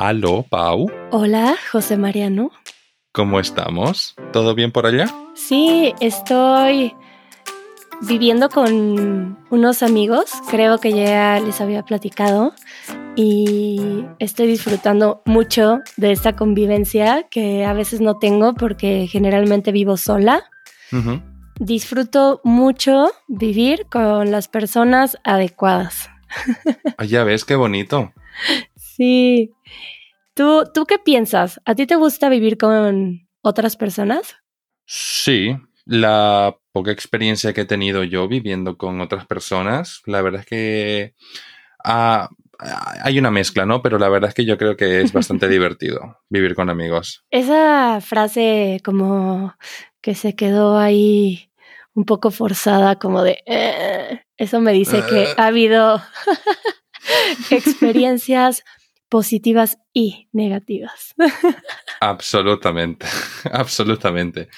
Aló, Pau. Hola, José Mariano. ¿Cómo estamos? ¿Todo bien por allá? Sí, estoy viviendo con unos amigos, creo que ya les había platicado, y estoy disfrutando mucho de esta convivencia que a veces no tengo porque generalmente vivo sola. Disfruto mucho vivir con las personas adecuadas. Ah, ya ves, qué bonito. Sí. ¿Tú, ¿Tú qué piensas? ¿A ti te gusta vivir con otras personas? Sí, la poca experiencia que he tenido yo viviendo con otras personas, la verdad es que ah, hay una mezcla, ¿no? Pero la verdad es que yo creo que es bastante divertido vivir con amigos. Esa frase como que se quedó ahí un poco forzada, como de... Eh", eso me dice que ha habido experiencias positivas y negativas. Absolutamente, absolutamente.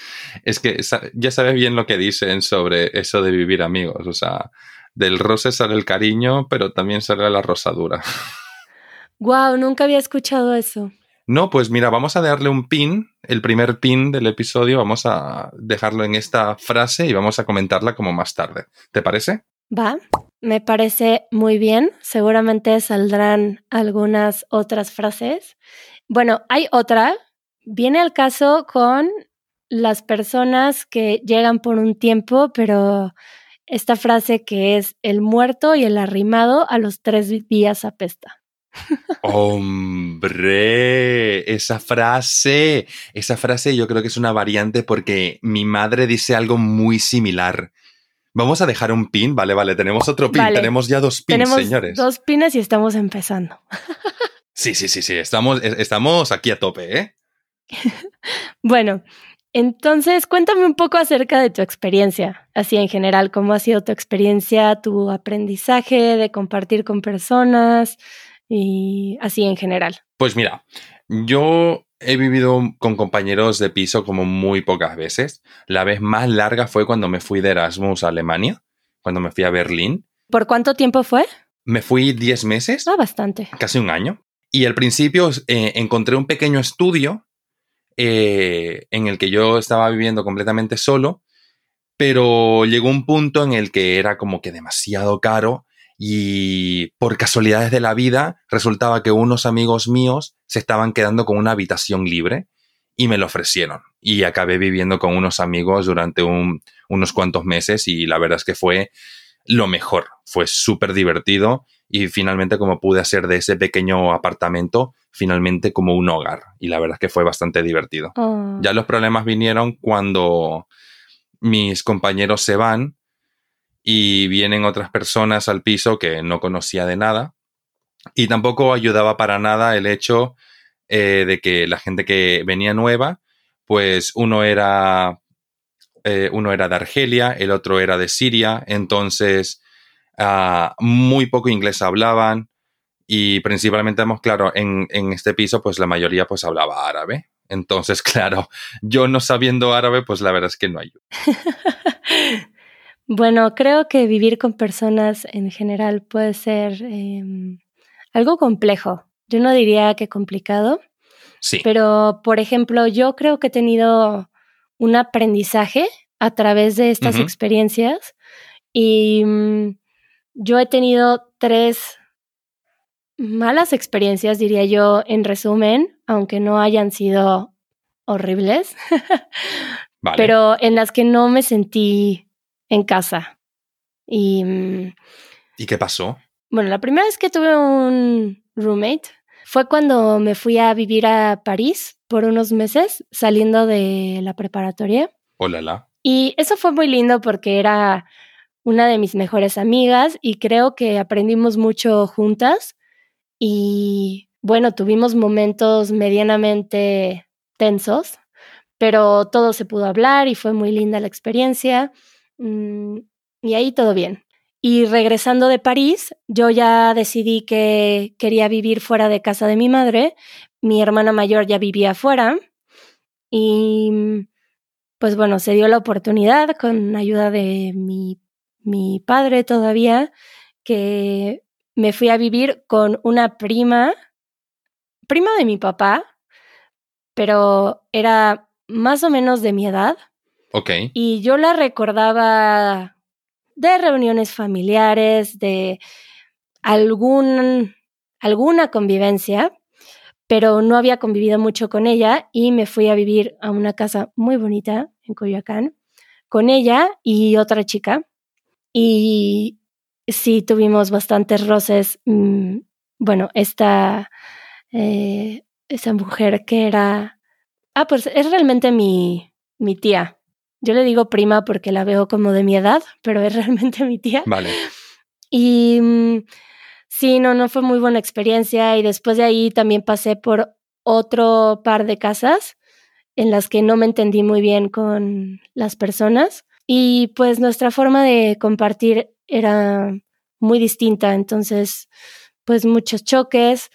Es que ya sabes bien lo que dicen sobre eso de vivir amigos, o sea, del roce sale el cariño, pero también sale la rosadura. Wow, nunca había escuchado eso. No, pues mira, vamos a darle un pin, el primer pin del episodio, vamos a dejarlo en esta frase y vamos a comentarla como más tarde. ¿Te parece? Va, me parece muy bien. Seguramente saldrán algunas otras frases. Bueno, hay otra. Viene al caso con las personas que llegan por un tiempo, pero esta frase que es el muerto y el arrimado a los tres días apesta. Hombre, esa frase, esa frase yo creo que es una variante porque mi madre dice algo muy similar. Vamos a dejar un pin, vale, vale, tenemos otro pin, tenemos ya dos pins, tenemos señores. Dos pines y estamos empezando. sí, sí, sí, sí, estamos, estamos aquí a tope, ¿eh? bueno, entonces cuéntame un poco acerca de tu experiencia, así en general, cómo ha sido tu experiencia, tu aprendizaje de compartir con personas y así en general. Pues mira, yo he vivido con compañeros de piso como muy pocas veces. La vez más larga fue cuando me fui de Erasmus a Alemania, cuando me fui a Berlín. ¿Por cuánto tiempo fue? Me fui 10 meses. Ah, bastante. Casi un año. Y al principio eh, encontré un pequeño estudio eh, en el que yo estaba viviendo completamente solo, pero llegó un punto en el que era como que demasiado caro y por casualidades de la vida resultaba que unos amigos míos se estaban quedando con una habitación libre y me lo ofrecieron. Y acabé viviendo con unos amigos durante unos cuantos meses y la verdad es que fue lo mejor. Fue súper divertido y finalmente como pude hacer de ese pequeño apartamento finalmente como un hogar y la verdad es que fue bastante divertido. Oh. Ya los problemas vinieron cuando mis compañeros se van y vienen otras personas al piso que no conocía de nada. Y tampoco ayudaba para nada el hecho eh, de que la gente que venía nueva, pues uno era, eh, uno era de Argelia, el otro era de Siria, entonces ah, muy poco inglés hablaban y principalmente, claro, en, en este piso pues la mayoría pues hablaba árabe. Entonces, claro, yo no sabiendo árabe, pues la verdad es que no ayuda. Bueno, creo que vivir con personas en general puede ser em, algo complejo. Yo no diría que complicado. Sí. Pero, por ejemplo, yo creo que he tenido un aprendizaje a través de estas experiencias y mm, yo he tenido tres malas experiencias, diría yo, en resumen, aunque no hayan sido horribles, pero en las que no me sentí en casa. Y, mm, ¿Y qué pasó? Bueno, la primera vez que tuve un roommate fue cuando me fui a vivir a París por unos meses saliendo de la preparatoria. Hola, la. Y eso fue muy lindo porque era una de mis mejores amigas y creo que aprendimos mucho juntas y bueno, tuvimos momentos medianamente tensos, pero todo se pudo hablar y fue muy linda la experiencia. Mm, y ahí todo bien. Y regresando de París, yo ya decidí que quería vivir fuera de casa de mi madre. Mi hermana mayor ya vivía fuera. Y pues bueno, se dio la oportunidad con ayuda de mi, mi padre todavía, que me fui a vivir con una prima prima de mi papá, pero era más o menos de mi edad. Ok. Y yo la recordaba de reuniones familiares, de algún, alguna convivencia, pero no había convivido mucho con ella y me fui a vivir a una casa muy bonita en Coyoacán con ella y otra chica. Y sí, tuvimos bastantes roces. Mm, bueno, esta, eh, esa mujer que era... Ah, pues es realmente mi, mi tía. Yo le digo prima porque la veo como de mi edad, pero es realmente mi tía. Vale. Y mm, sí, no, no fue muy buena experiencia. Y después de ahí también pasé por otro par de casas en las que no me entendí muy bien con las personas. Y pues nuestra forma de compartir era muy distinta. Entonces, pues muchos choques.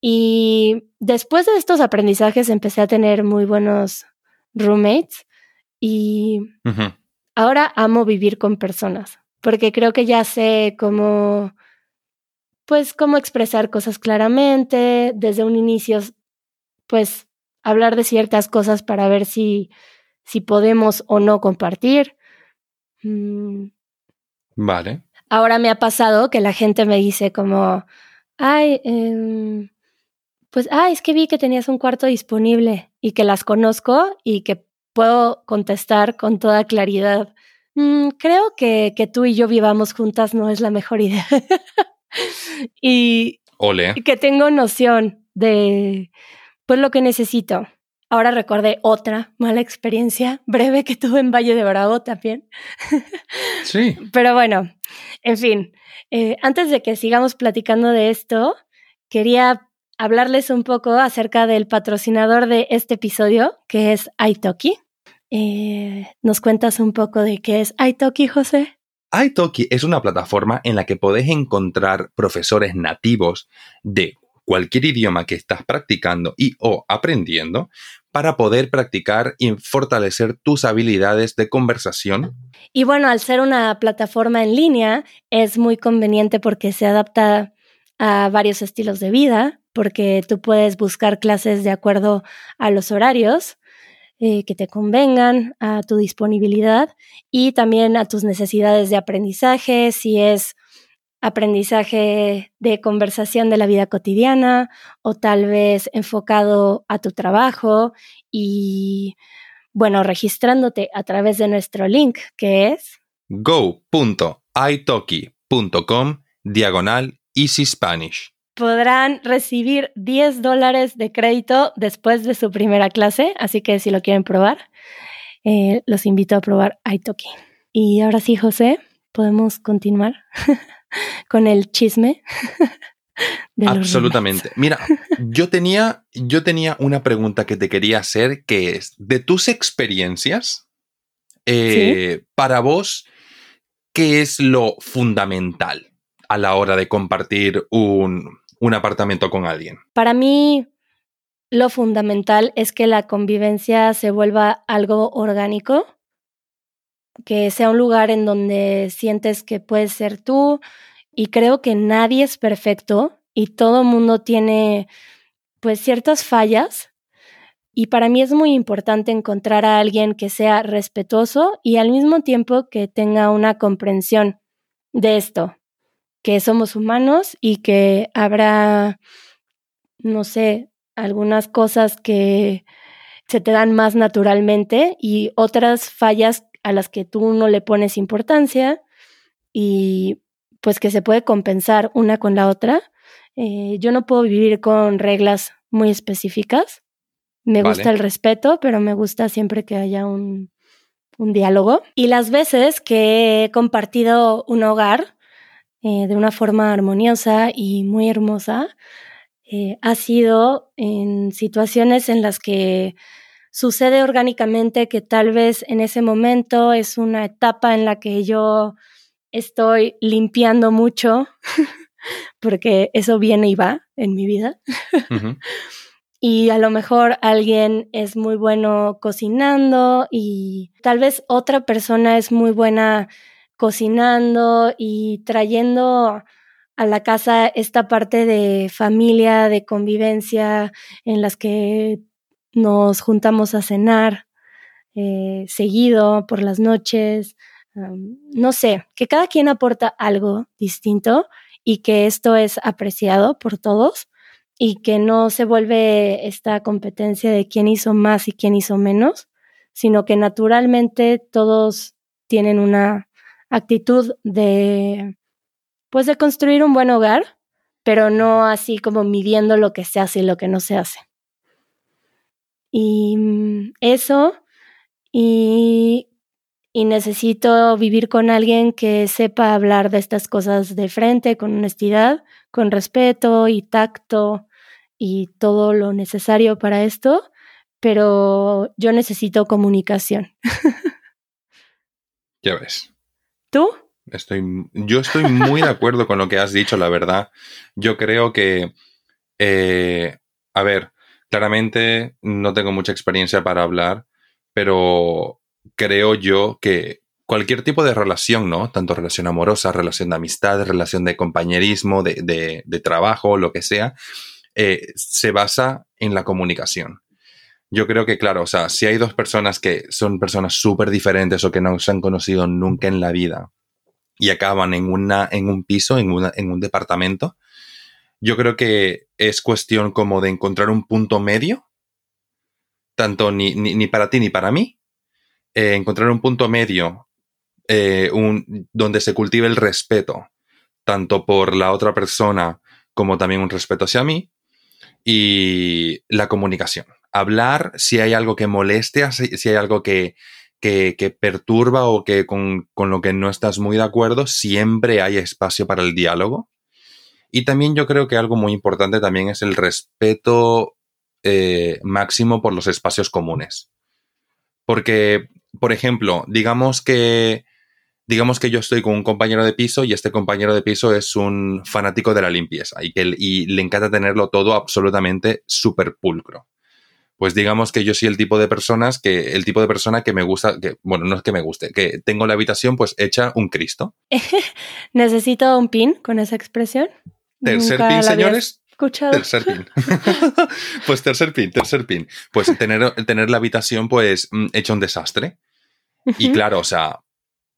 Y después de estos aprendizajes empecé a tener muy buenos roommates y ahora amo vivir con personas porque creo que ya sé cómo, pues, cómo expresar cosas claramente, desde un inicio, pues, hablar de ciertas cosas para ver si, si podemos o no compartir. Mm. Vale. Ahora me ha pasado que la gente me dice como, ay, em, pues, ay, es que vi que tenías un cuarto disponible y que las conozco y que puedo contestar con toda claridad. Mm, creo que, que tú y yo vivamos juntas no es la mejor idea. y Ole. que tengo noción de pues lo que necesito. Ahora recordé otra mala experiencia breve que tuve en Valle de Bravo también. Sí. Pero bueno, en fin, eh, antes de que sigamos platicando de esto, quería hablarles un poco acerca del patrocinador de este episodio, que es Italki. Eh, ¿Nos cuentas un poco de qué es Italki, José? Italki es una plataforma en la que podés encontrar profesores nativos de cualquier idioma que estás practicando y o aprendiendo para poder practicar y fortalecer tus habilidades de conversación. Y bueno, al ser una plataforma en línea, es muy conveniente porque se adapta a varios estilos de vida, porque tú puedes buscar clases de acuerdo a los horarios eh, que te convengan, a tu disponibilidad y también a tus necesidades de aprendizaje, si es aprendizaje de conversación de la vida cotidiana o tal vez enfocado a tu trabajo y bueno, registrándote a través de nuestro link que es go.italki.com diagonal Easy Spanish. Podrán recibir 10 dólares de crédito después de su primera clase, así que si lo quieren probar, eh, los invito a probar Italki. Y ahora sí, José, podemos continuar. con el chisme. Absolutamente. Mira, yo tenía, yo tenía una pregunta que te quería hacer, que es, de tus experiencias, eh, para vos, ¿qué es lo fundamental a la hora de compartir un, un apartamento con alguien? Para mí, lo fundamental es que la convivencia se vuelva algo orgánico que sea un lugar en donde sientes que puedes ser tú y creo que nadie es perfecto y todo mundo tiene pues ciertas fallas y para mí es muy importante encontrar a alguien que sea respetuoso y al mismo tiempo que tenga una comprensión de esto, que somos humanos y que habrá, no sé, algunas cosas que se te dan más naturalmente y otras fallas a las que tú no le pones importancia y pues que se puede compensar una con la otra. Eh, yo no puedo vivir con reglas muy específicas. Me gusta el respeto, pero me gusta siempre que haya un, un, diálogo. Y las veces que he compartido un hogar eh, de una forma armoniosa y muy hermosa, eh, ha sido en situaciones en las que sucede orgánicamente que tal vez en ese momento es una etapa en la que yo estoy limpiando mucho, porque eso viene y va en mi vida. Y a lo mejor alguien es muy bueno cocinando y tal vez otra persona es muy buena cocinando y trayendo a la casa esta parte de familia, de convivencia, en las que nos juntamos a cenar eh, seguido por las noches. no sé, que cada quien aporta algo distinto y que esto es apreciado por todos y que no se vuelve esta competencia de quién hizo más y quién hizo menos, sino que naturalmente todos tienen una actitud de, pues de construir un buen hogar, pero no así como midiendo lo que se hace y lo que no se hace. Y mm, eso, y, y necesito vivir con alguien que sepa hablar de estas cosas de frente, con honestidad, con respeto y tacto y todo lo necesario para esto, pero yo necesito comunicación. ya ves. ¿Tú? Estoy, yo estoy muy de acuerdo con lo que has dicho, la verdad. Yo creo que, eh, a ver, claramente no tengo mucha experiencia para hablar, pero creo yo que cualquier tipo de relación, ¿no? Tanto relación amorosa, relación de amistad, relación de compañerismo, de, de trabajo, lo que sea, eh, se basa en la comunicación. Yo creo que, claro, o sea, si hay dos personas que son personas súper diferentes o que no se han conocido nunca en la vida y acaban en, una, en un piso, en, en un departamento, yo creo que es cuestión como de encontrar un punto medio, tanto ni, ni, para ti ni para mí, eh, encontrar un punto medio eh, un, donde se cultive el respeto, tanto por la otra persona como también un respeto hacia mí, y la comunicación. Hablar si hay algo que moleste, si hay algo que, perturba o que con, lo que no estás muy de acuerdo, siempre hay espacio para el diálogo. Y también yo creo que algo muy importante también es el respeto eh, máximo por los espacios comunes. Porque, por ejemplo, digamos que digamos que yo estoy con un compañero de piso y este compañero de piso es un fanático de la limpieza y que le encanta tenerlo todo absolutamente súper pulcro. Pues digamos que yo soy el tipo de personas que, el tipo de persona que me gusta, que, bueno, no es que me guste, que tengo la habitación pues hecha un Cristo. ¿Necesito un pin con esa expresión? Tercer pin, señores. Escuchado. Tercer pin. pues tercer pin, tercer pin. Pues tener, tener la habitación pues mm, hecha un desastre. Y claro, o sea,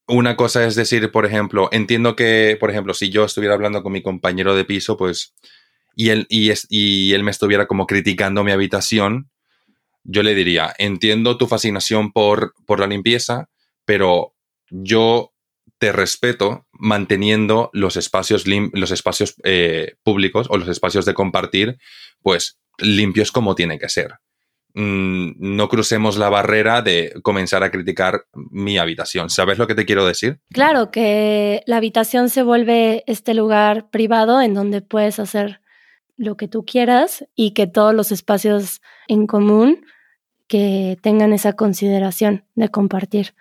una cosa es decir, por ejemplo, entiendo que, por ejemplo, si yo estuviera hablando con mi compañero de piso, pues, y él, y, y él me estuviera como criticando mi habitación, yo le diría, entiendo tu fascinación por, por la limpieza, pero yo te respeto manteniendo los espacios, los espacios eh, públicos o los espacios de compartir, pues limpios como tiene que ser. Mm, no crucemos la barrera de comenzar a criticar mi habitación. ¿Sabes lo que te quiero decir? Claro, que la habitación se vuelve este lugar privado en donde puedes hacer lo que tú quieras y que todos los espacios en común que tengan esa consideración de compartir.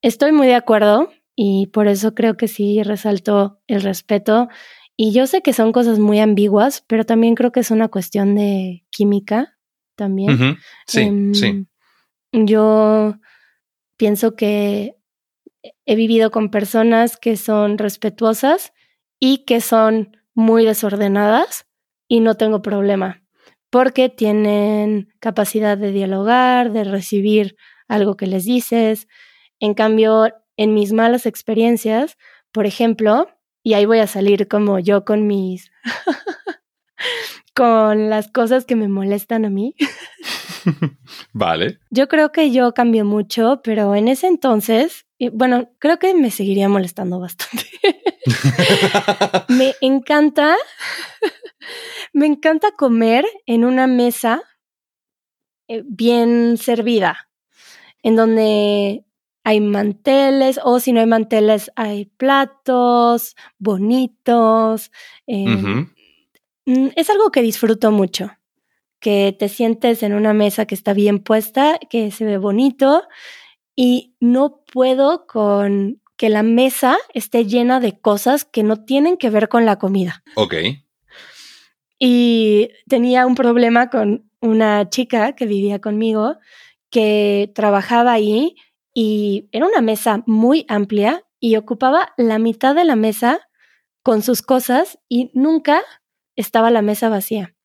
Estoy muy de acuerdo y por eso creo que sí resalto el respeto. Y yo sé que son cosas muy ambiguas, pero también creo que es una cuestión de química también. Sí, sí. Em, yo pienso que he vivido con personas que son respetuosas y que son muy desordenadas y no tengo problema porque tienen capacidad de dialogar, de recibir algo que les dices. En cambio, en mis malas experiencias, por ejemplo, y ahí voy a salir como yo con mis con las cosas que me molestan a mí. vale. Yo creo que yo cambié mucho, pero en ese entonces, bueno, creo que me seguiría molestando bastante. me encanta, me encanta comer en una mesa eh, bien servida, en donde hay manteles, o si no hay manteles, hay platos bonitos. Eh, Mm, es algo que disfruto mucho, que te sientes en una mesa que está bien puesta, que se ve bonito y no puedo con que la mesa esté llena de cosas que no tienen que ver con la comida. Ok. Y tenía un problema con una chica que vivía conmigo que trabajaba ahí y era una mesa muy amplia y ocupaba la mitad de la mesa con sus cosas y nunca estaba la mesa vacía.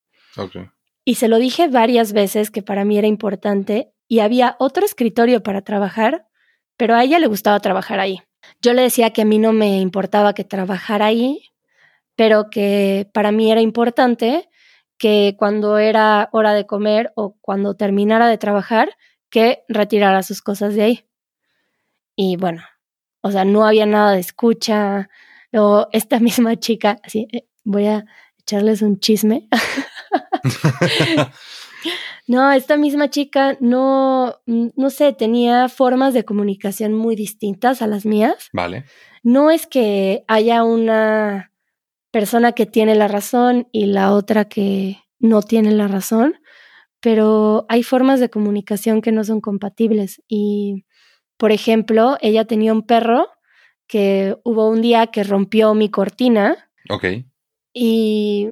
Y se lo dije varias veces que para mí era importante y había otro escritorio para trabajar, pero a ella le gustaba trabajar ahí. Yo le decía que a mí no me importaba que trabajara ahí, pero que para mí era importante que cuando era hora de comer o cuando terminara de trabajar, que retirara sus cosas de ahí. Y bueno, o sea, no había nada de escucha. O esta misma chica, así, eh, voy a echarles un chisme. no, esta misma chica no, no sé, tenía formas de comunicación muy distintas a las mías. Vale. No es que haya una persona que tiene la razón y la otra que no tiene la razón, pero hay formas de comunicación que no son compatibles. Y, por ejemplo, ella tenía un perro que hubo un día que rompió mi cortina. Ok. Y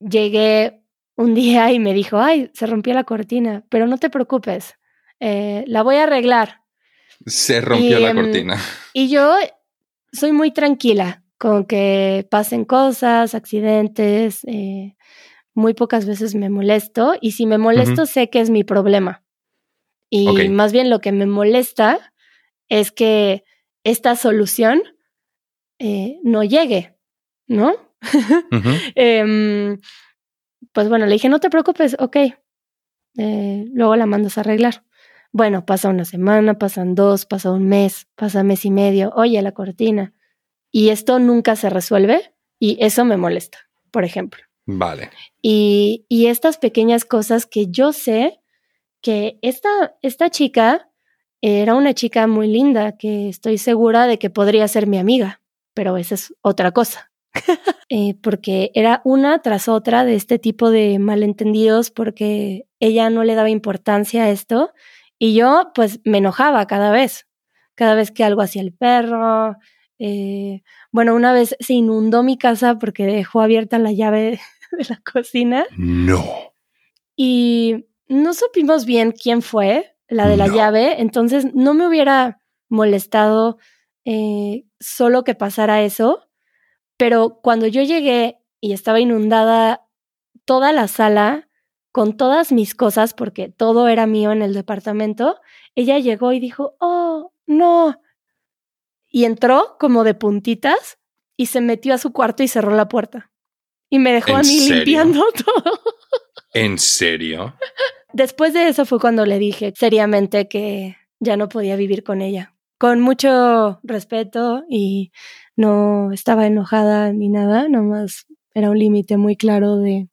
llegué un día y me dijo, ay, se rompió la cortina, pero no te preocupes, eh, la voy a arreglar. Se rompió la em, cortina. Y yo soy muy tranquila con que pasen cosas, accidentes, eh, muy pocas veces me molesto y si me molesto sé que es mi problema. Y más bien lo que me molesta es que esta solución eh, no llegue, ¿no? pues bueno, le dije, no te preocupes, ok, eh, luego la mandas a arreglar. Bueno, pasa una semana, pasan dos, pasa un mes, pasa mes y medio, oye, la cortina. Y esto nunca se resuelve y eso me molesta, por ejemplo. Vale. Y, y estas pequeñas cosas que yo sé que esta, esta chica era una chica muy linda, que estoy segura de que podría ser mi amiga, pero esa es otra cosa. Eh, porque era una tras otra de este tipo de malentendidos porque ella no le daba importancia a esto y yo pues me enojaba cada vez, cada vez que algo hacía el perro. Eh, bueno, una vez se inundó mi casa porque dejó abierta la llave de la cocina. No. Y no supimos bien quién fue la de la llave, entonces no me hubiera molestado eh, solo que pasara eso, pero cuando yo llegué y estaba inundada toda la sala con todas mis cosas, porque todo era mío en el departamento, ella llegó y dijo, oh, no. Y entró como de puntitas y se metió a su cuarto y cerró la puerta. Y me dejó a mí limpiando todo. ¿En serio? Después de eso fue cuando le dije seriamente que ya no podía vivir con ella. Con mucho respeto y no estaba enojada ni nada, nomás era un límite muy claro de,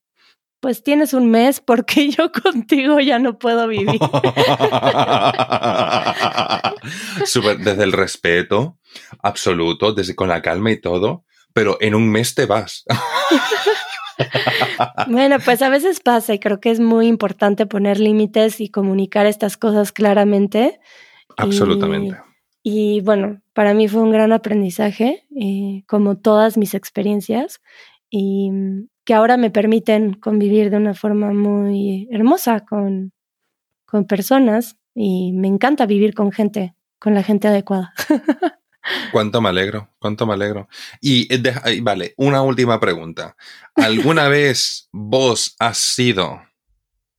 pues tienes un mes porque yo contigo ya no puedo vivir. Super, desde el respeto absoluto, desde con la calma y todo, pero en un mes te vas. bueno, pues a veces pasa y creo que es muy importante poner límites y comunicar estas cosas claramente. Absolutamente. Y, bueno, para mí fue un gran aprendizaje, eh, como todas mis experiencias, y que ahora me permiten convivir de una forma muy hermosa con, con personas y me encanta vivir con gente, con la gente adecuada. Cuánto me alegro, cuánto me alegro. Y vale, una última pregunta. ¿Alguna vez vos has sido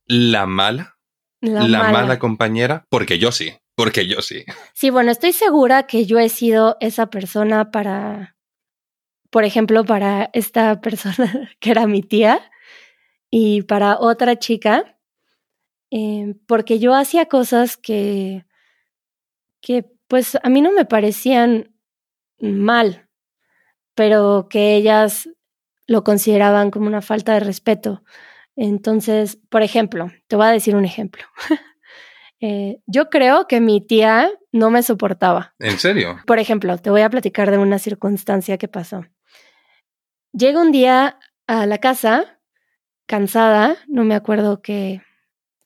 la mala? La, mala. compañera? Porque yo sí, porque yo sí. Sí, bueno, estoy segura que yo he sido esa persona para, por ejemplo, para esta persona que era mi tía y para otra chica, eh, porque yo hacía cosas que, que pues a mí no me parecían mal, pero que ellas lo consideraban como una falta de respeto. Entonces, por ejemplo, te voy a decir un ejemplo. Eh, yo creo que mi tía no me soportaba. ¿En serio? Por ejemplo, te voy a platicar de una circunstancia que pasó. Llega un día a la casa, cansada, no me acuerdo qué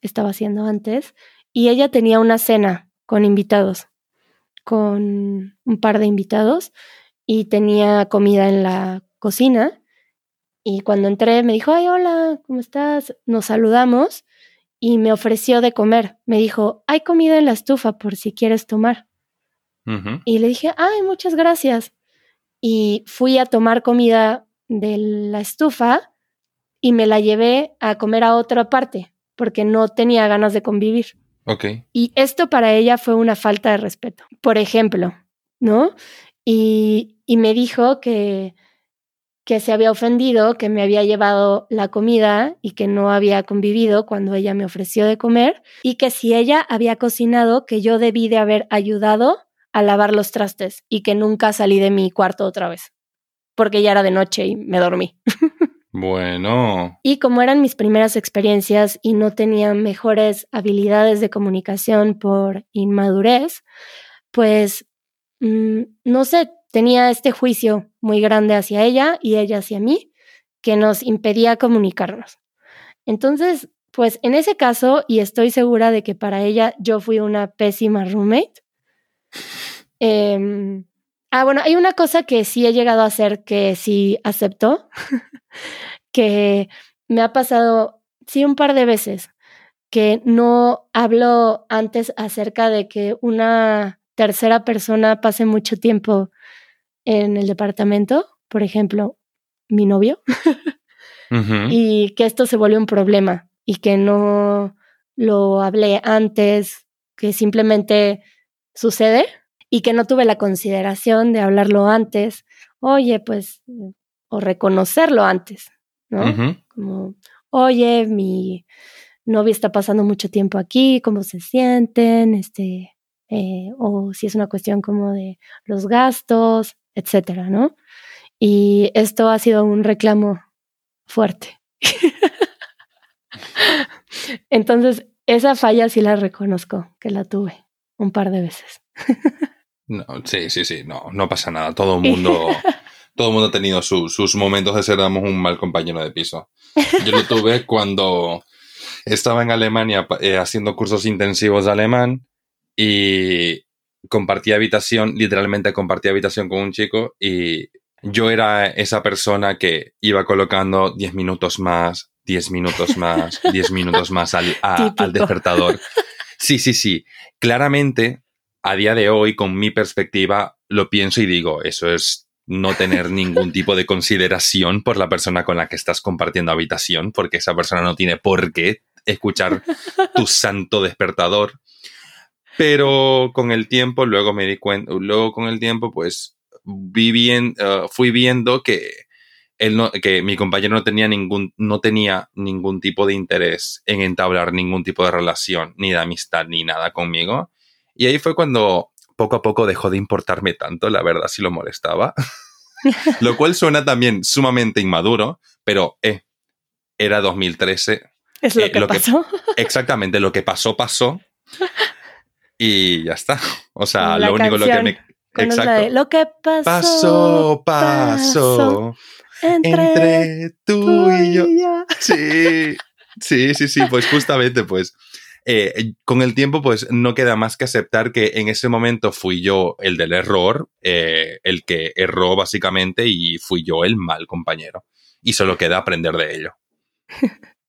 estaba haciendo antes, y ella tenía una cena con invitados con un par de invitados y tenía comida en la cocina. Y cuando entré me dijo, ay, hola, ¿cómo estás? Nos saludamos y me ofreció de comer. Me dijo, hay comida en la estufa por si quieres tomar. Y le dije, ay, muchas gracias. y fui a tomar comida de la estufa y me la llevé a comer a otra parte porque no tenía ganas de convivir. Ok. Y esto para ella fue una falta de respeto. Por ejemplo, ¿no? Y, y me dijo que, que se había ofendido, que me había llevado la comida y que no había convivido cuando ella me ofreció de comer y que si ella había cocinado, que yo debí de haber ayudado a lavar los trastes y que nunca salí de mi cuarto otra vez, porque ya era de noche y me dormí. Bueno. Y como eran mis primeras experiencias y no tenía mejores habilidades de comunicación por inmadurez, pues mm, no sé, tenía este juicio muy grande hacia ella y ella hacia mí que nos impedía comunicarnos. Entonces, pues en ese caso, y estoy segura de que para ella yo fui una pésima roommate. Em, ah, bueno, hay una cosa que sí he llegado a hacer que sí aceptó, que me ha pasado, sí, un par de veces, que no hablo antes acerca de que una tercera persona pase mucho tiempo en el departamento, por ejemplo, mi novio, y que esto se vuelve un problema y que no lo hablé antes, que simplemente sucede y que no tuve la consideración de hablarlo antes, oye, pues, o reconocerlo antes, ¿no? Como, oye, mi novia está pasando mucho tiempo aquí, ¿cómo se sienten? Este, eh, o si es una cuestión como de los gastos, etcétera, ¿no? Y esto ha sido un reclamo fuerte. Entonces, esa falla sí la reconozco, que la tuve un par de veces. No, sí, sí, sí, no, no pasa nada. Todo el mundo, todo el mundo ha tenido sus momentos de ser un mal compañero de piso. Yo lo tuve cuando estaba en Alemania eh, haciendo cursos intensivos de alemán y compartí habitación, literalmente compartí habitación con un chico y yo era esa persona que iba colocando 10 minutos más, 10 minutos más, 10 minutos más al, al despertador. Sí, sí, sí. Claramente a día de hoy, con mi perspectiva, lo pienso y digo, eso es no tener ningún tipo de consideración por la persona con la que estás compartiendo habitación, porque esa persona no tiene por qué escuchar tu santo despertador. Pero con el tiempo, luego me di cuenta, luego con el tiempo, pues vi eh, fui viendo que, él no, que mi compañero no tenía, ningún, no tenía ningún tipo de interés en entablar ningún tipo de relación, ni de amistad, ni nada conmigo. Y ahí fue cuando poco a poco dejó de importarme tanto, la verdad, si lo molestaba. lo cual suena también sumamente inmaduro, pero eh, era 2013. Es lo, eh, que pasó. exactamente, lo que pasó, pasó. Y ya está. O sea, lo único lo que me. Exacto. lo que pasó. Pasó, pasó. entre, tú, y yo. Sí, sí, sí, sí. Pues justamente, pues eh, con el tiempo, pues no queda más que aceptar que en ese momento fui yo el del error, eh, el que erró básicamente y fui yo el mal compañero. Y solo queda aprender de ello.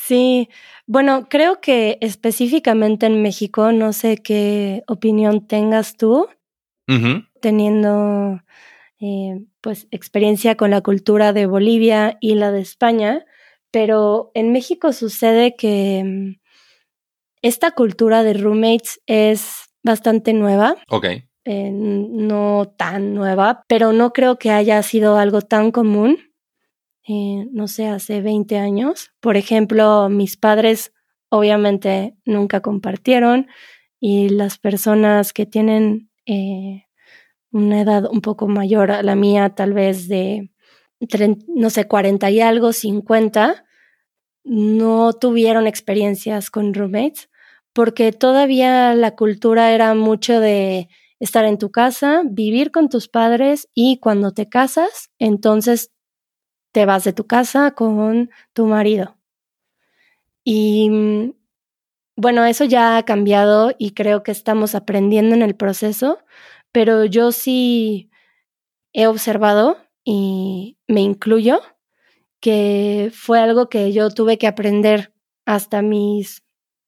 Sí, bueno, creo que específicamente en México, no sé qué opinión tengas tú, teniendo eh, pues experiencia con la cultura de Bolivia y la de España, pero en México sucede que mm, esta cultura de roommates es bastante nueva. Ok. Eh, no tan nueva, pero no creo que haya sido algo tan común. Eh, no sé, hace 20 años. Por ejemplo, mis padres obviamente nunca compartieron y las personas que tienen eh, una edad un poco mayor a la mía, tal vez de, no sé, 40 y algo, 50, no tuvieron experiencias con roommates porque todavía la cultura era mucho de estar en tu casa, vivir con tus padres y cuando te casas, entonces te vas de tu casa con tu marido. Y mm, bueno, eso ya ha cambiado y creo que estamos aprendiendo en el proceso, pero yo sí he observado y me incluyo que fue algo que yo tuve que aprender hasta mis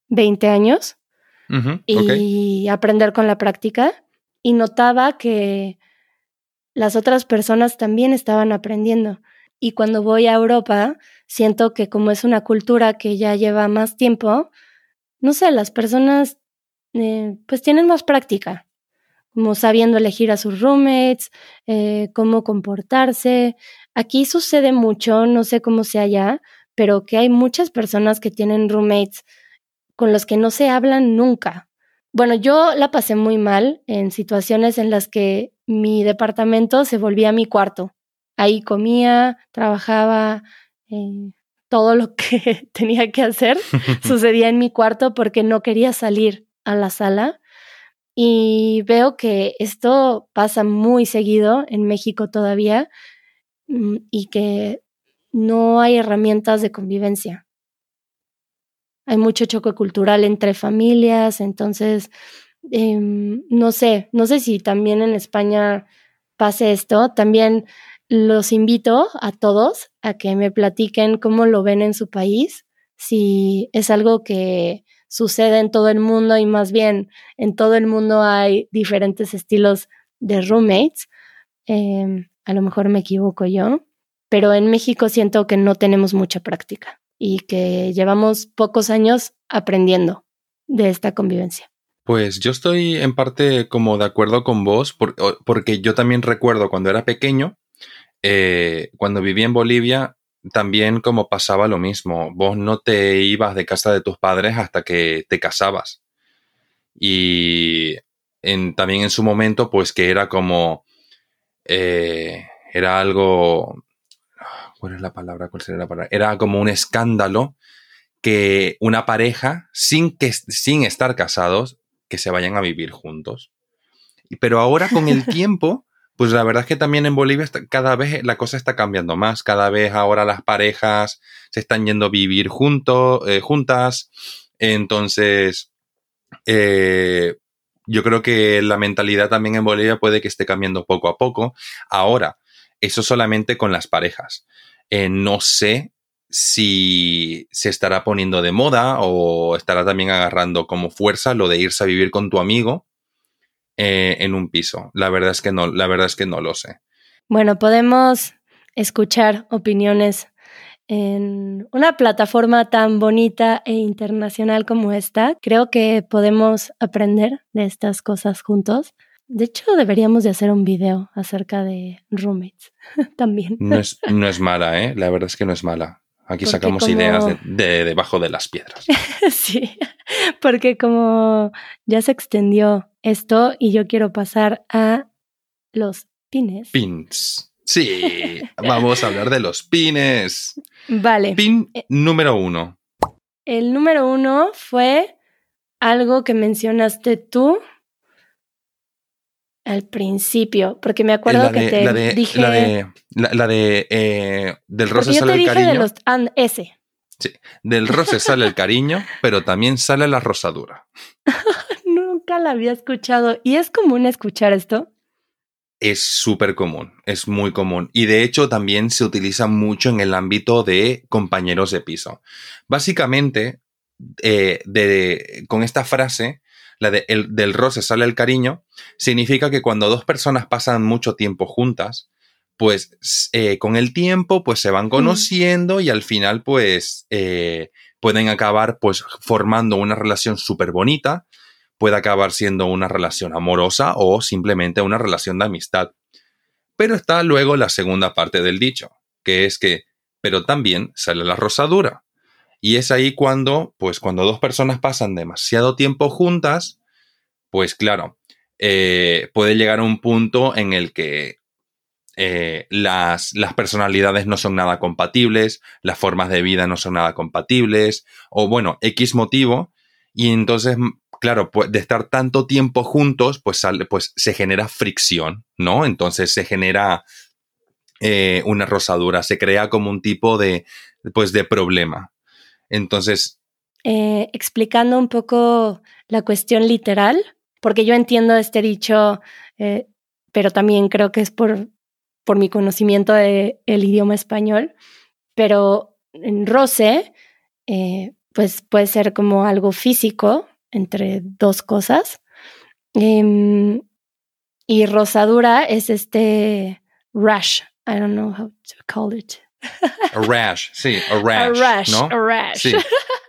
20 años y aprender con la práctica. Y notaba que las otras personas también estaban aprendiendo. Y cuando voy a Europa, siento que como es una cultura que ya lleva más tiempo, no sé, las personas eh, pues tienen más práctica, como sabiendo elegir a sus roommates, eh, cómo comportarse. Aquí sucede mucho, no sé cómo sea allá, pero que hay muchas personas que tienen roommates con los que no se hablan nunca. Bueno, yo la pasé muy mal en situaciones en las que mi departamento se volvía mi cuarto. Ahí comía, trabajaba, eh, todo lo que tenía que hacer sucedía en mi cuarto porque no quería salir a la sala. Y veo que esto pasa muy seguido en México todavía mm, y que no hay herramientas de convivencia. Hay mucho choque cultural entre familias, entonces, em, no sé, no sé si también en España pase esto. También los invito a todos a que me platiquen cómo lo ven en su país, si es algo que sucede en todo el mundo y más bien en todo el mundo hay diferentes estilos de roommates. Em, a lo mejor me equivoco yo, pero en México siento que no tenemos mucha práctica y que llevamos pocos años aprendiendo de esta convivencia. Pues yo estoy en parte como de acuerdo con vos, porque yo también recuerdo cuando era pequeño eh, cuando viví en Bolivia, también como pasaba lo mismo. Vos no te ibas de casa de tus padres hasta que te casabas. Y también en su momento, pues que era como... Eh, era algo... ¿Cuál es la palabra? ¿Cuál sería la palabra? Era como un escándalo que una pareja, sin, que, sin estar casados, que se vayan a vivir juntos. Pero ahora con el tiempo pues la verdad es que también en Bolivia cada vez la cosa está cambiando más. Cada vez ahora las parejas se están yendo a vivir juntos, eh, juntas. Entonces, eh, yo creo que la mentalidad también en Bolivia puede que esté cambiando poco a poco. Ahora, eso solamente con las parejas. Eh, no sé si se estará poniendo de moda o estará también agarrando como fuerza lo de irse a vivir con tu amigo eh, en un piso. La verdad es que no, la verdad es que no lo sé. Bueno, podemos escuchar opiniones en una plataforma tan bonita e internacional como esta. Creo que podemos aprender de estas cosas juntos. De hecho, deberíamos de hacer un video acerca de roommates también. No es, no es mala, ¿eh? La verdad es que no es mala. Aquí sacamos ideas de, debajo de las piedras. sí, porque como ya se extendió esto y yo quiero pasar a los pines. Pins. Sí, vamos a hablar de los pines. Vale. Pin eh, número uno. El número uno fue algo que mencionaste tú al principio, porque me acuerdo que te dije... La de, la, de eh, del roce sale el cariño. De los, ese. Sí, del roce sale el cariño, pero también sale la rosadura. la había escuchado. ¿Y es común escuchar esto? Es súper común, es muy común. Y de hecho también se utiliza mucho en el ámbito de compañeros de piso. Básicamente, eh, de, con esta frase, la de el, del roce sale el cariño, significa que cuando dos personas pasan mucho tiempo juntas, pues eh, con el tiempo pues se van conociendo y al final pues eh, pueden acabar pues formando una relación súper bonita puede acabar siendo una relación amorosa o simplemente una relación de amistad. Pero está luego la segunda parte del dicho, que es que, pero también sale la rosadura. Y es ahí cuando, pues cuando dos personas pasan demasiado tiempo juntas, pues claro, eh, puede llegar a un punto en el que eh, las, las, personalidades no son nada compatibles, las formas de vida no son nada compatibles, o bueno, X motivo, y entonces claro, pues de estar tanto tiempo juntos, pues, sale, pues se genera fricción, ¿no? Entonces se genera eh, una rosadura, se crea como un tipo de, pues, de problema. Entonces... Eh, explicando un poco la cuestión literal, porque yo entiendo este dicho, eh, pero también creo que es por, por mi conocimiento del idioma español, pero en roce, pues puede ser como algo físico, entre dos cosas. Em, Y rosadura es este rash. I don't know how to call it. A rash, sí, a rash. A rash, ¿no? a rash. Sí.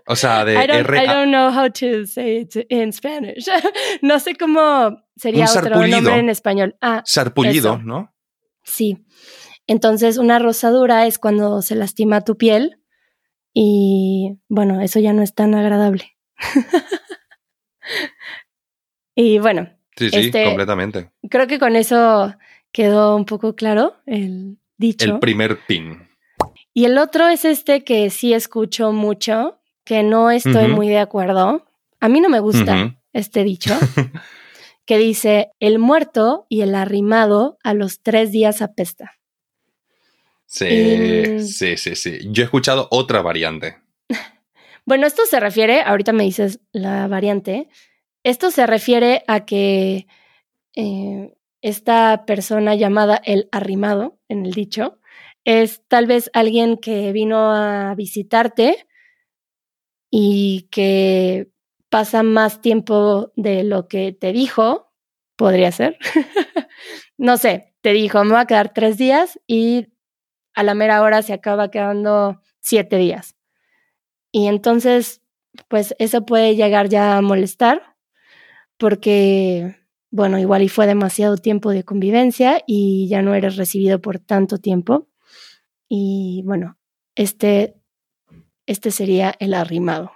O sea, de I don't, R I don't know how to say it in Spanish. no sé cómo sería Un otro nombre en español. Ah, sarpullido, Eso. ¿no? sí. Entonces, una rosadura es cuando se lastima tu piel y bueno, eso ya no es tan agradable. Y bueno, Sí, sí, Este- completamente. creo que con eso quedó un poco claro el dicho. El primer pin. Y el otro es este que sí escucho mucho, que no estoy muy de acuerdo. A mí no me gusta este dicho, que dice, el muerto y el arrimado a los tres días apesta. Sí, Y- sí, sí, sí. Yo he escuchado otra variante. Bueno, esto se refiere, ahorita me dices la variante, esto se refiere a que eh, esta persona llamada el arrimado en el dicho es tal vez alguien que vino a visitarte y que pasa más tiempo de lo que te dijo, podría ser. no sé, te dijo, me voy a quedar tres días y a la mera hora se acaba quedando siete días. Y entonces, pues eso puede llegar ya a molestar porque, bueno, igual y fue demasiado tiempo de convivencia y ya no eres recibido por tanto tiempo. Y bueno, este, este sería el arrimado.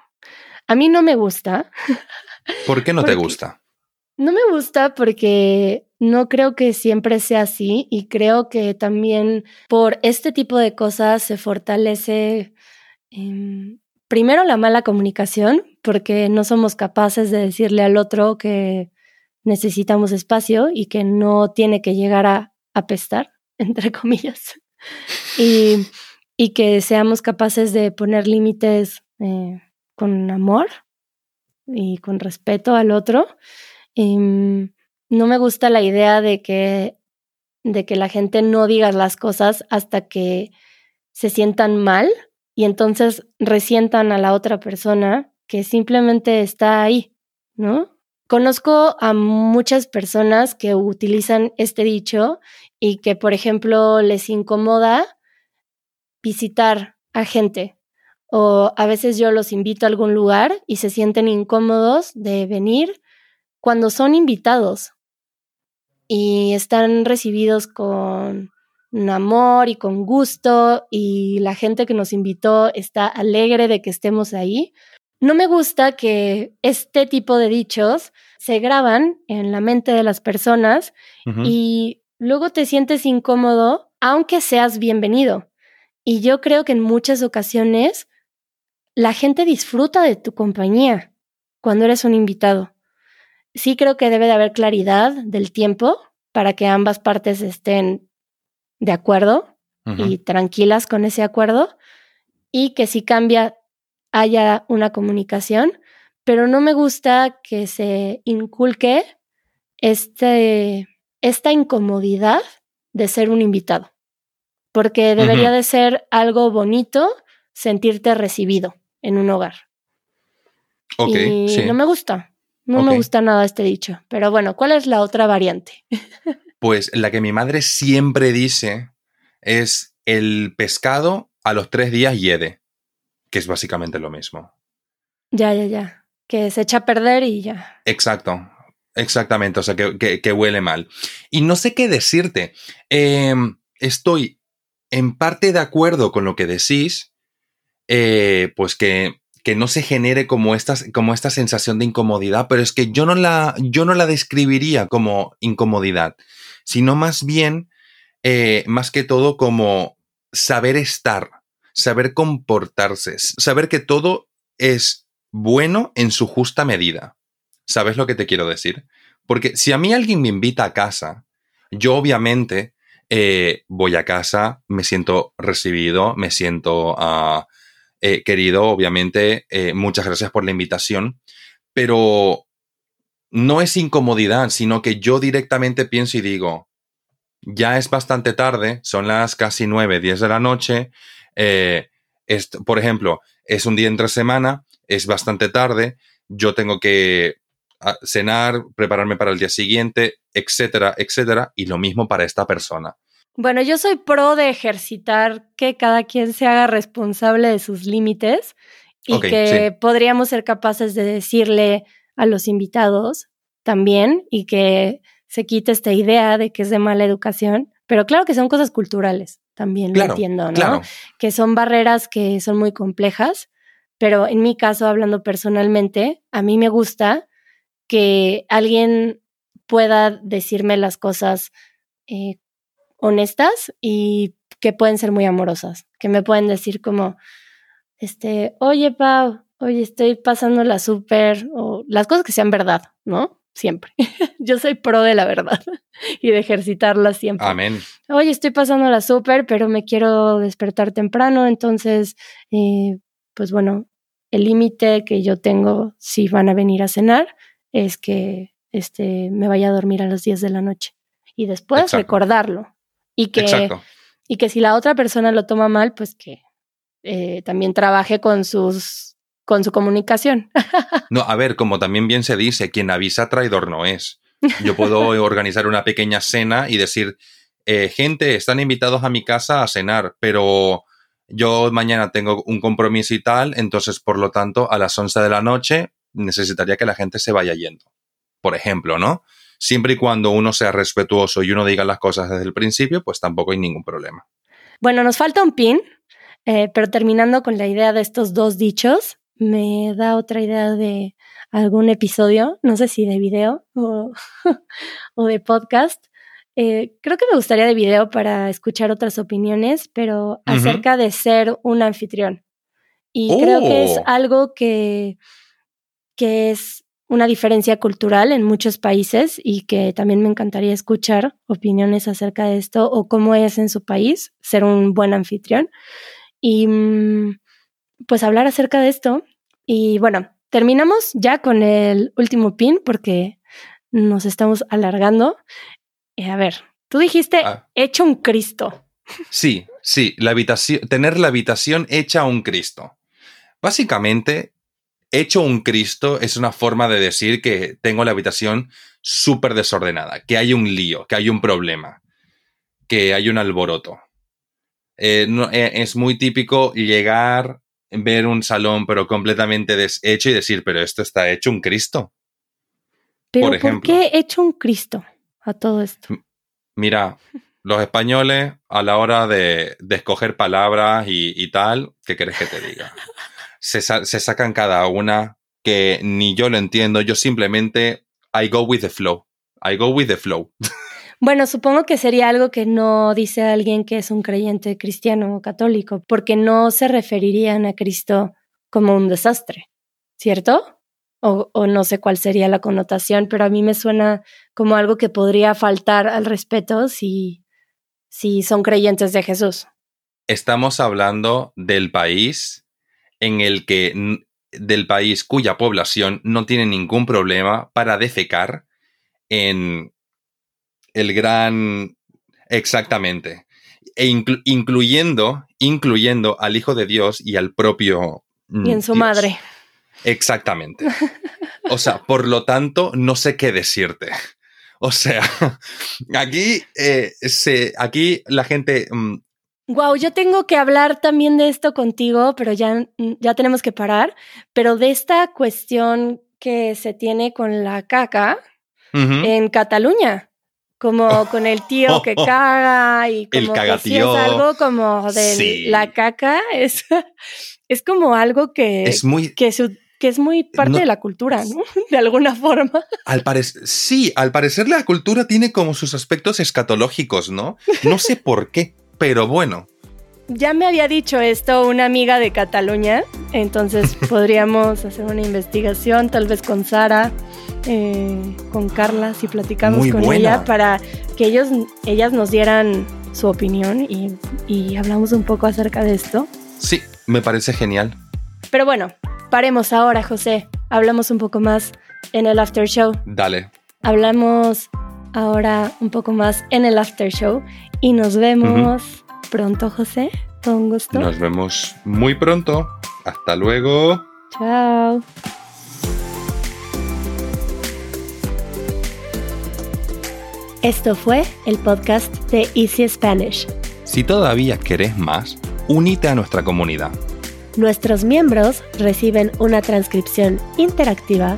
A mí no me gusta. ¿Por qué no te gusta? No me gusta porque no creo que siempre sea así y creo que también por este tipo de cosas se fortalece em, primero la mala comunicación porque no somos capaces de decirle al otro que necesitamos espacio y que no tiene que llegar a apestar, entre comillas, y, y que seamos capaces de poner límites eh, con amor y con respeto al otro. Em, no me gusta la idea de que, de que la gente no diga las cosas hasta que se sientan mal y entonces resientan a la otra persona que simplemente está ahí, ¿no? Conozco a muchas personas que utilizan este dicho y que, por ejemplo, les incomoda visitar a gente o a veces yo los invito a algún lugar y se sienten incómodos de venir cuando son invitados y están recibidos con un amor y con gusto y la gente que nos invitó está alegre de que estemos ahí. No me gusta que este tipo de dichos se graban en la mente de las personas y luego te sientes incómodo aunque seas bienvenido. Y yo creo que en muchas ocasiones la gente disfruta de tu compañía cuando eres un invitado. Sí creo que debe de haber claridad del tiempo para que ambas partes estén de acuerdo y tranquilas con ese acuerdo y que si cambia haya una comunicación, pero no me gusta que se inculque este, esta incomodidad de ser un invitado, porque debería de ser algo bonito sentirte recibido en un hogar. Ok, y sí. no me gusta, no me gusta nada este dicho, pero bueno, ¿cuál es la otra variante? Pues la que mi madre siempre dice es el pescado a los tres días hiede, que es básicamente lo mismo. Ya, ya, ya, que se echa a perder y ya. Exacto, exactamente, o sea, que, que- que huele mal. Y no sé qué decirte. Em, estoy en parte de acuerdo con lo que decís, eh, pues que, que no se genere como, estas, como esta sensación de incomodidad, pero es que yo no, la, yo no la describiría como incomodidad, sino más bien, eh, más que todo, como saber estar, saber comportarse, saber que todo es bueno en su justa medida. ¿Sabes lo que te quiero decir? Porque si a mí alguien me invita a casa, yo obviamente eh, voy a casa, me siento recibido, me siento ah, eh, querido, obviamente, eh, muchas gracias por la invitación, pero no es incomodidad, sino que yo directamente pienso y digo, ya es bastante tarde, son las casi 9, 10 de la noche, eh, por ejemplo, es un día entre semana, es bastante tarde, yo tengo que cenar, prepararme para el día siguiente, etcétera, etcétera. Y lo mismo para esta persona. Bueno, yo soy pro de ejercitar que cada quien se haga responsable de sus límites y que podríamos ser capaces de decirle a los invitados también y que se quite esta idea de que es de mala educación, pero claro que son cosas culturales, también lo entiendo, ¿no? Que son barreras que son muy complejas, pero en mi caso, hablando personalmente, a mí me gusta que alguien pueda decirme las cosas eh, honestas y que pueden ser muy amorosas, que me pueden decir como, este, oye, Pau, oye, estoy pasándola súper, o las cosas que sean verdad, ¿no? Siempre. Yo soy pro de la verdad y de ejercitarla siempre. Amén. Oye, estoy pasándola súper, pero me quiero despertar temprano, entonces, eh, pues bueno, el límite que yo tengo si van a venir a cenar es que este, me vaya a dormir a las 10 de la noche y después recordarlo. Y que, y que si la otra persona lo toma mal, pues que eh, también trabaje con sus con su comunicación. no, a ver, como también bien se dice, quien avisa traidor no es. Yo puedo organizar una pequeña cena y decir, eh, gente, están invitados a mi casa a cenar, pero yo mañana tengo un compromiso y tal, entonces por lo tanto a las 11 de la noche necesitaría que la gente se vaya yendo. Por ejemplo, ¿no? Siempre y cuando uno sea respetuoso y uno diga las cosas desde el principio, pues tampoco hay ningún problema. Bueno, nos falta un pin, eh, pero terminando con la idea de estos dos dichos, me da otra idea de algún episodio, no sé si de video o, de podcast. Eh, creo que me gustaría de video para escuchar otras opiniones, pero acerca de ser un anfitrión. Y creo que es oh. algo que, que es una diferencia cultural en muchos países y que también me encantaría escuchar opiniones acerca de esto o cómo es en su país ser un buen anfitrión. Y mm, pues hablar acerca de esto. Y bueno, terminamos ya con el último pin porque nos estamos alargando. Eh, a ver, tú dijiste ah. hecho un Cristo. Sí, sí, la habitación, tener la habitación hecha un Cristo. Básicamente, hecho un Cristo es una forma de decir que tengo la habitación súper desordenada, que hay un lío, que hay un problema, que hay un alboroto. Eh, eh, es muy típico llegar, ver un salón pero completamente deshecho y decir, pero esto está hecho un Cristo. Pero por, ejemplo, ¿por qué hecho un Cristo a todo esto? Mira, los españoles a la hora de, escoger palabras y, tal, ¿qué quieres que te diga? se, sacan cada una que ni yo lo entiendo, yo simplemente I go with the flow. I go with the flow. Bueno, supongo que sería algo que no dice alguien que es un creyente cristiano o católico, porque no se referirían a Cristo como un desastre, ¿cierto? O, o, no sé cuál sería la connotación, pero a mí me suena como algo que podría faltar al respeto si, si son creyentes de Jesús. Estamos hablando del país en el que del país cuya población no tiene ningún problema para defecar en el gran exactamente e incluyendo incluyendo al hijo de Dios y al propio y en su madre. Exactamente. O sea por lo tanto no sé qué decirte. O sea aquí eh, se aquí la gente mm, Wow, yo tengo que hablar también de esto contigo, pero ya, ya tenemos que parar. Pero de esta cuestión que se tiene con la caca en Cataluña, como oh. con el tío que caga y como que si es algo como de la caca, es, es como algo que es muy que, que es muy parte de la cultura, ¿no? De alguna forma. Al parecer, sí, al parecer la cultura tiene como sus aspectos escatológicos, ¿no? No sé por qué pero bueno. Ya me había dicho esto una amiga de Cataluña, entonces podríamos hacer una investigación, tal vez con Sara, eh, con Carla, si platicamos con ella, para que ellos, ellas nos dieran su opinión y, y hablamos un poco acerca de esto. Sí, me parece genial. Pero bueno, paremos ahora, José. Hablamos un poco más en el after show. Dale. Hablamos ahora un poco más en el after show y nos vemos pronto, José. Con gusto. Nos vemos muy pronto. Hasta luego. Chao. Esto fue el podcast de Easy Spanish. Si todavía querés más, unite a nuestra comunidad. Nuestros miembros reciben una transcripción interactiva